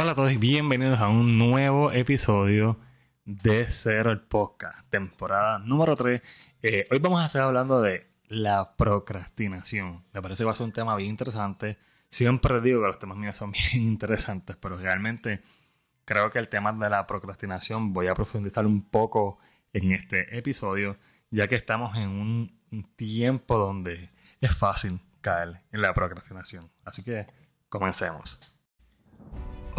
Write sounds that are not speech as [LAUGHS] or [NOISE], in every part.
Hola a todos y bienvenidos a un nuevo episodio de Cero el Podcast, temporada número 3. Eh, hoy vamos a estar hablando de la procrastinación. Me parece que va a ser un tema bien interesante. Siempre digo que los temas míos son [LAUGHS] bien interesantes, pero realmente creo que el tema de la procrastinación voy a profundizar un poco en este episodio, ya que estamos en un tiempo donde es fácil caer en la procrastinación. Así que comencemos.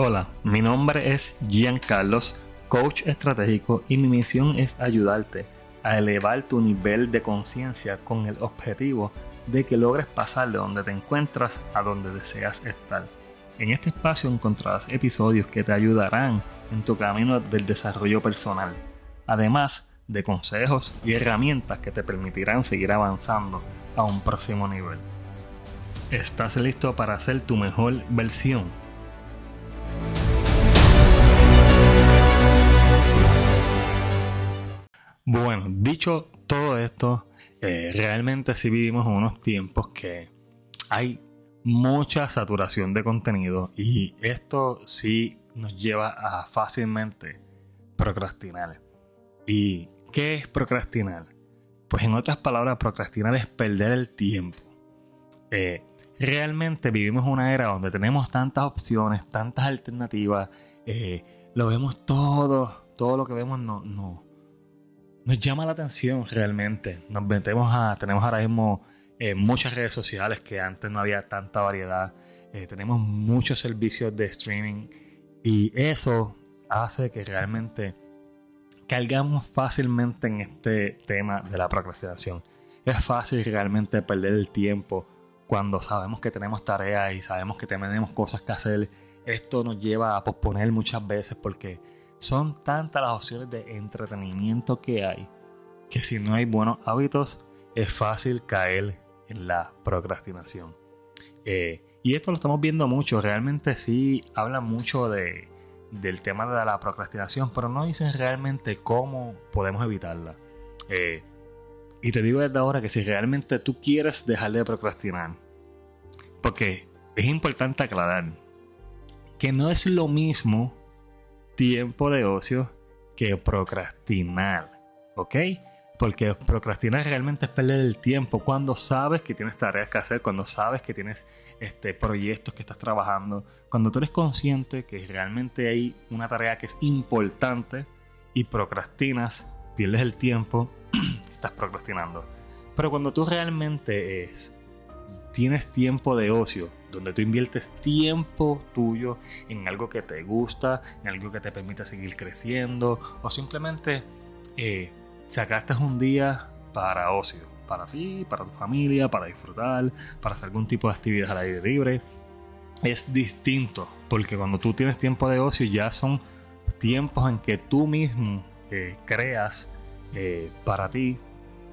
Hola, mi nombre es Gian Carlos, coach estratégico y mi misión es ayudarte a elevar tu nivel de conciencia con el objetivo de que logres pasar de donde te encuentras a donde deseas estar. En este espacio encontrarás episodios que te ayudarán en tu camino del desarrollo personal, además de consejos y herramientas que te permitirán seguir avanzando a un próximo nivel. ¿Estás listo para ser tu mejor versión? Bueno, dicho todo esto, eh, realmente sí vivimos en unos tiempos que hay mucha saturación de contenido y esto sí nos lleva a fácilmente procrastinar. ¿Y qué es procrastinar? Pues en otras palabras, procrastinar es perder el tiempo. Eh, realmente vivimos una era donde tenemos tantas opciones, tantas alternativas, eh, lo vemos todo, todo lo que vemos no, no, nos llama la atención realmente. Nos metemos a, tenemos ahora mismo eh, muchas redes sociales que antes no había tanta variedad. Eh, tenemos muchos servicios de streaming y eso hace que realmente caigamos fácilmente en este tema de la procrastinación. Es fácil realmente perder el tiempo cuando sabemos que tenemos tareas y sabemos que tenemos cosas que hacer. Esto nos lleva a posponer muchas veces porque son tantas las opciones de entretenimiento que hay que si no hay buenos hábitos es fácil caer en la procrastinación. Eh, y esto lo estamos viendo mucho, realmente sí hablan mucho de, del tema de la procrastinación, pero no dicen realmente cómo podemos evitarla. Eh, y te digo desde ahora que si realmente tú quieres dejar de procrastinar, porque es importante aclarar que no es lo mismo tiempo de ocio que procrastinar. ¿Ok? Porque procrastinar realmente es perder el tiempo cuando sabes que tienes tareas que hacer, cuando sabes que tienes este, proyectos que estás trabajando, cuando tú eres consciente que realmente hay una tarea que es importante y procrastinas, pierdes el tiempo, [CLEARS THROAT] estás procrastinando. Pero cuando tú realmente es, tienes tiempo de ocio, donde tú inviertes tiempo tuyo en algo que te gusta, en algo que te permite seguir creciendo, o simplemente eh, sacaste un día para ocio, para ti, para tu familia, para disfrutar, para hacer algún tipo de actividad al aire libre. Es distinto, porque cuando tú tienes tiempo de ocio ya son tiempos en que tú mismo eh, creas eh, para ti,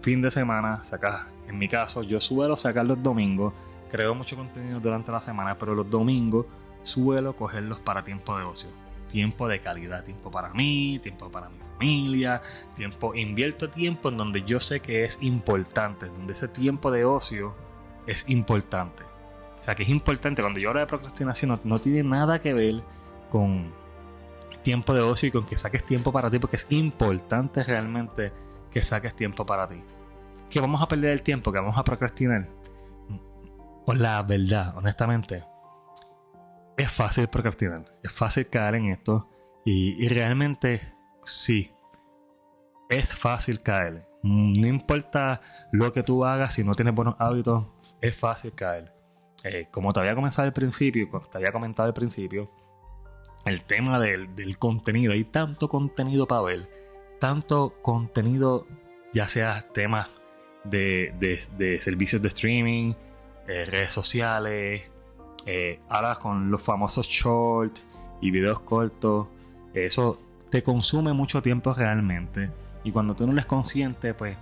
fin de semana, sacas, en mi caso, yo suelo sacar los domingos creo mucho contenido durante la semana, pero los domingos suelo cogerlos para tiempo de ocio. Tiempo de calidad, tiempo para mí, tiempo para mi familia, tiempo, invierto tiempo en donde yo sé que es importante, donde ese tiempo de ocio es importante. O sea, que es importante, cuando yo hablo de procrastinación no, tiene nada que ver con tiempo de ocio y con que saques tiempo para ti, porque es importante realmente que saques tiempo para ti. Que vamos a perder el tiempo, que vamos a procrastinar la verdad, honestamente, es fácil procrastinar, es fácil caer en esto y, realmente sí, es fácil caer. No importa lo que tú hagas, si no tienes buenos hábitos, es fácil caer. Eh, como te había comenzado al principio, te había comentado al principio, el tema del, del, contenido, hay tanto contenido para ver, tanto contenido, ya sea temas de, de, de servicios de streaming, eh, redes sociales, eh, ahora con los famosos shorts y videos cortos, eso te consume mucho tiempo realmente. Y cuando tú no eres consciente, pues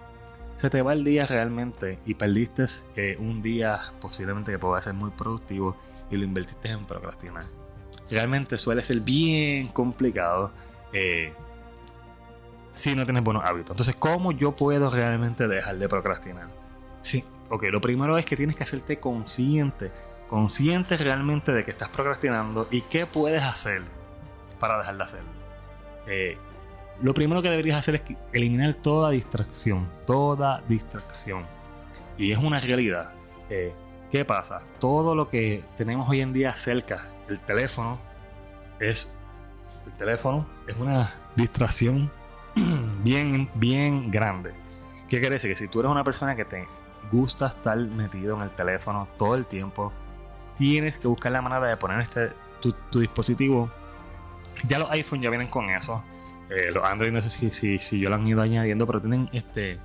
se te va el día realmente y perdiste eh, un día posiblemente que pueda ser muy productivo y lo invertiste en procrastinar. Realmente suele ser bien complicado si no tienes buenos hábitos. Entonces, ¿cómo yo puedo realmente dejar de procrastinar? Sí, Ok, lo primero es que tienes que hacerte consciente consciente realmente de que estás procrastinando y qué puedes hacer para dejar de hacerlo. Eh, lo primero que deberías hacer es eliminar toda distracción, toda distracción. Y es una realidad. Eh, ¿Qué pasa? Todo lo que tenemos hoy en día cerca, el teléfono, es el teléfono es una distracción [CLEARS THROAT] bien, bien grande. ¿Qué quiere decir? Que si tú eres una persona que te gusta estar metido en el teléfono todo el tiempo, tienes que buscar la manera de poner este, tu, dispositivo. Ya los iPhone ya vienen con eso. Eh, los Android no sé si, si, si yo lo han ido añadiendo, pero tienen este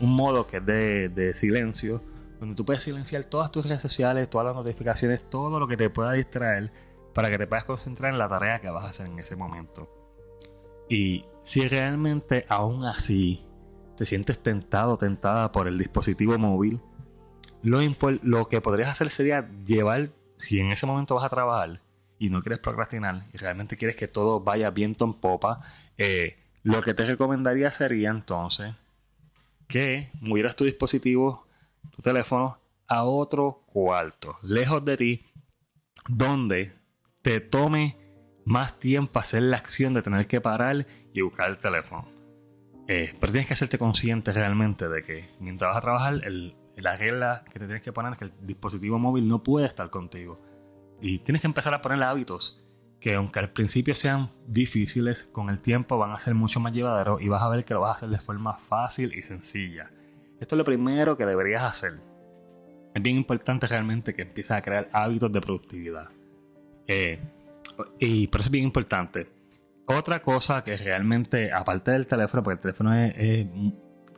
un modo que es de, de silencio, donde tú puedes silenciar todas tus redes sociales, todas las notificaciones, todo lo que te pueda distraer para que te puedas concentrar en la tarea que vas a hacer en ese momento. Y si realmente aún así te sientes tentado, tentada por el dispositivo móvil, lo, que podrías hacer sería llevar, si en ese momento vas a trabajar y no quieres procrastinar y realmente quieres que todo vaya viento en popa, eh, lo que te recomendaría sería entonces que movieras tu dispositivo, tu teléfono, a otro cuarto, lejos de ti, donde te tome más tiempo hacer la acción de tener que parar y buscar el teléfono. Eh, pero tienes que hacerte consciente realmente de que mientras vas a trabajar, la regla que te tienes que poner es que el dispositivo móvil no puede estar contigo. Y tienes que empezar a ponerle hábitos que aunque al principio sean difíciles, con el tiempo van a ser mucho más llevaderos y vas a ver que lo vas a hacer de forma fácil y sencilla. Esto es lo primero que deberías hacer. Es bien importante realmente que empieces a crear hábitos de productividad. Eh, y por eso es bien importante. Otra cosa que realmente, aparte del teléfono, porque el teléfono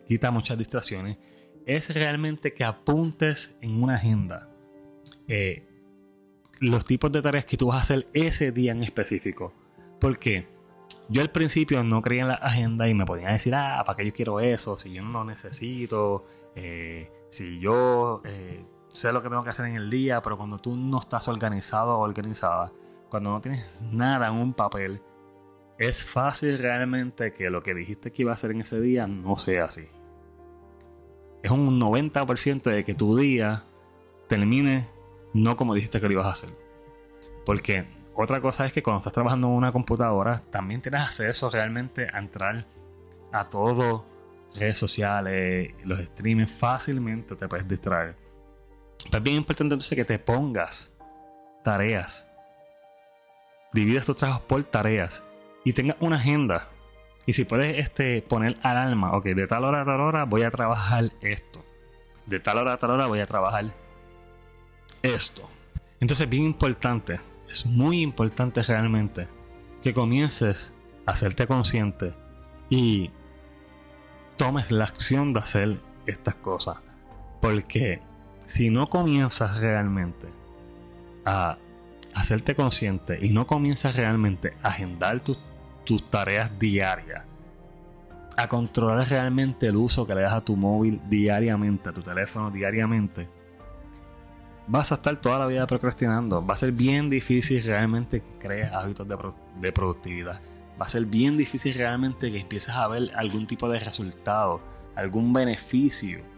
quita muchas distracciones, es realmente que apuntes en una agenda eh, los tipos de tareas que tú vas a hacer ese día en específico. Porque yo al principio no creía en la agenda y me podía decir, ah, ¿para qué yo quiero eso? Si yo no lo necesito, eh, si yo sé lo que tengo que hacer en el día, pero cuando tú no estás organizado o organizada, cuando no tienes nada en un papel, es fácil realmente que lo que dijiste que iba a hacer en ese día no sea así. Es un 90% de que tu día termine no como dijiste que lo ibas a hacer. Porque otra cosa es que cuando estás trabajando en una computadora, también tienes acceso realmente a entrar a todo, redes sociales, los streaming, fácilmente te puedes distraer. Pero es bien importante entonces que te pongas tareas. Divides tus trabajos por tareas y tengas una agenda. Y si puedes este, poner alarma, ok, de tal hora a tal hora voy a trabajar esto. De tal hora a tal hora voy a trabajar esto. Entonces, bien importante, es muy importante realmente que comiences a hacerte consciente y tomes la acción de hacer estas cosas. Porque si no comienzas realmente a hacerte consciente y no comienzas realmente a agendar tus, tareas diarias, a controlar realmente el uso que le das a tu móvil diariamente, a tu teléfono diariamente, vas a estar toda la vida procrastinando. Va a ser bien difícil realmente que crees hábitos de, de productividad. Va a ser bien difícil realmente que empieces a ver algún tipo de resultado, algún beneficio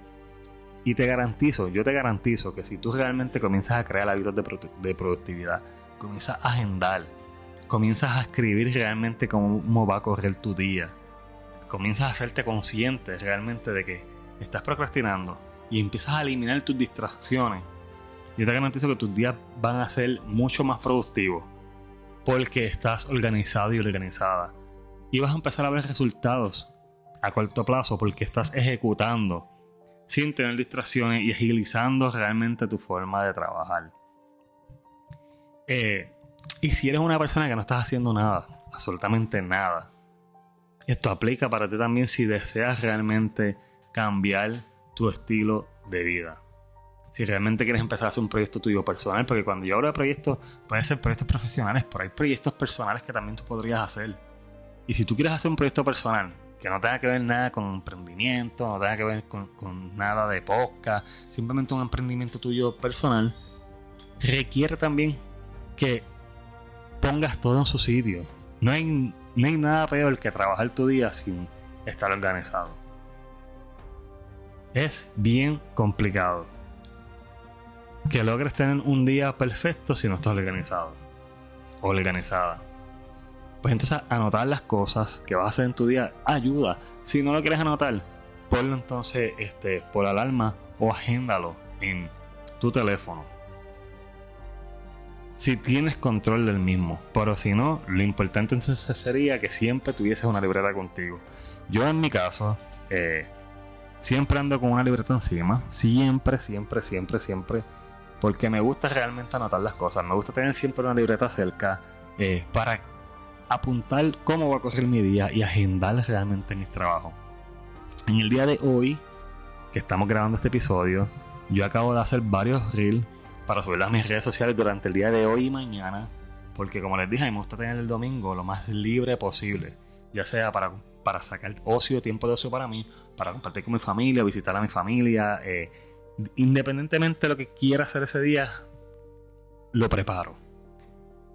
y te garantizo, yo te garantizo que si tú realmente comienzas a crear hábitos de, productividad, comienzas a agendar, comienzas a escribir realmente cómo va a correr tu día, comienzas a hacerte consciente realmente de que estás procrastinando y empiezas a eliminar tus distracciones, yo te garantizo que tus días van a ser mucho más productivos porque estás organizado y organizada. Y vas a empezar a ver resultados a corto plazo porque estás ejecutando sin tener distracciones y agilizando realmente tu forma de trabajar. Eh, y si eres una persona que no estás haciendo nada, absolutamente nada, esto aplica para ti también si deseas realmente cambiar tu estilo de vida. Si realmente quieres empezar a hacer un proyecto tuyo personal, porque cuando yo hablo de proyectos, pueden ser proyectos profesionales, pero hay proyectos personales que también tú podrías hacer. Y si tú quieres hacer un proyecto personal que no tenga que ver nada con emprendimiento, no tenga que ver con, nada de podcast, simplemente un emprendimiento tuyo personal, requiere también que pongas todo en su sitio. No hay, no hay nada peor que trabajar tu día sin estar organizado. Es bien complicado. que logres tener un día perfecto si no estás organizado organizada. Pues entonces anotar las cosas que vas a hacer en tu día ayuda. Si no lo quieres anotar, ponlo entonces este, por alarma o agéndalo en tu teléfono. Si tienes control del mismo, pero si no, lo importante entonces sería que siempre tuvieses una libreta contigo. Yo en mi caso, eh, siempre ando con una libreta encima, siempre, siempre, siempre, siempre, porque me gusta realmente anotar las cosas, me gusta tener siempre una libreta cerca eh, para apuntar cómo va a correr mi día y agendar realmente mis trabajos. En el día de hoy, que estamos grabando este episodio, yo acabo de hacer varios reels para subirlos a mis redes sociales durante el día de hoy y mañana. Porque como les dije, me gusta tener el domingo lo más libre posible. Ya sea para, para sacar ocio, tiempo de ocio para mí, para compartir con mi familia, visitar a mi familia. Eh, independientemente de lo que quiera hacer ese día, lo preparo.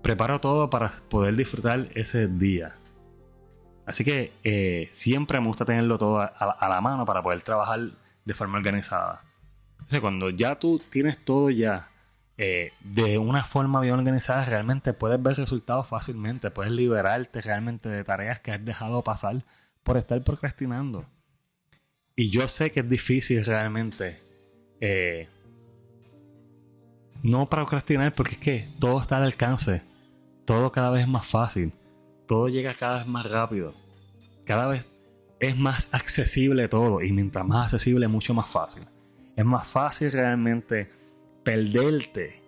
Preparo todo para poder disfrutar ese día. Así que eh, siempre me gusta tenerlo todo a la mano para poder trabajar de forma organizada cuando ya tú tienes todo ya eh, de una forma bien organizada, realmente puedes ver resultados fácilmente. Puedes liberarte realmente de tareas que has dejado pasar por estar procrastinando. Y yo sé que es difícil realmente eh, no procrastinar porque es que todo está al alcance. Todo cada vez es más fácil. Todo llega cada vez más rápido. Cada vez es más accesible todo. Y mientras más accesible, mucho más fácil es más fácil realmente perderte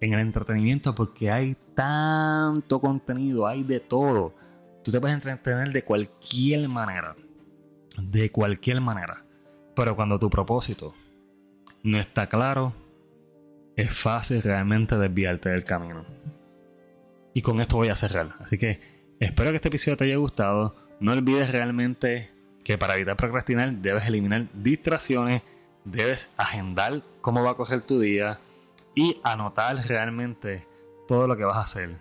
en el entretenimiento porque hay tanto contenido, hay de todo. Tú te puedes entretener de cualquier manera. De cualquier manera. Pero cuando tu propósito no está claro, es fácil realmente desviarte del camino. Y con esto voy a cerrar. Así que espero que este episodio te haya gustado. No olvides realmente que para evitar procrastinar debes eliminar distracciones debes agendar cómo va a coger tu día y anotar realmente todo lo que vas a hacer.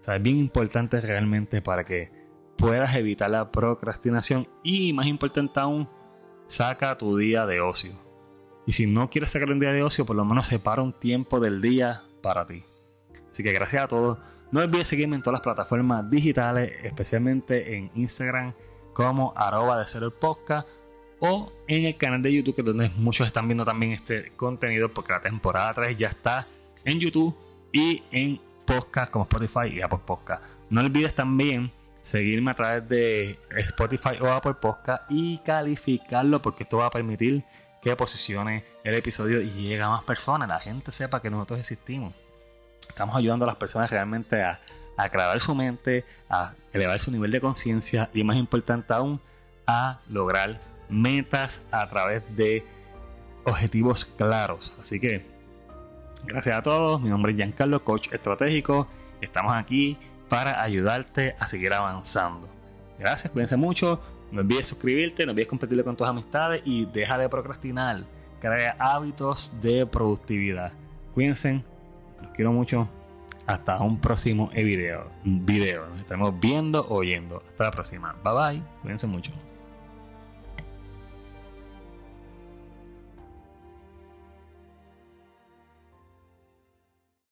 O sea, es bien importante realmente para que puedas evitar la procrastinación y más importante aún, saca tu día de ocio. Y si no quieres sacar un día de ocio, por lo menos separa un tiempo del día para ti. Así que gracias a todos. No olvides seguirme en todas las plataformas digitales, especialmente en Instagram como arroba de cero el podcast o en el canal de YouTube, que es donde muchos están viendo también este contenido, porque la temporada 3 ya está en YouTube y en podcast como Spotify y Apple Podcast. No olvides también seguirme a través de Spotify o Apple Podcast y calificarlo, porque esto va a permitir que posicione el episodio y llegue a más personas, la gente sepa que nosotros existimos. Estamos ayudando a las personas realmente a, aclarar su mente, a elevar su nivel de conciencia y más importante aún, a lograr metas a través de objetivos claros. Así que, gracias a todos. Mi nombre es Giancarlo, coach estratégico. Estamos aquí para ayudarte a seguir avanzando. Gracias, cuídense mucho. No olvides suscribirte, no olvides compartirlo con tus amistades y deja de procrastinar. Crea hábitos de productividad. Cuídense, los quiero mucho. Hasta un próximo video. video. Nos estamos viendo, oyendo. Hasta la próxima. Bye bye. Cuídense mucho.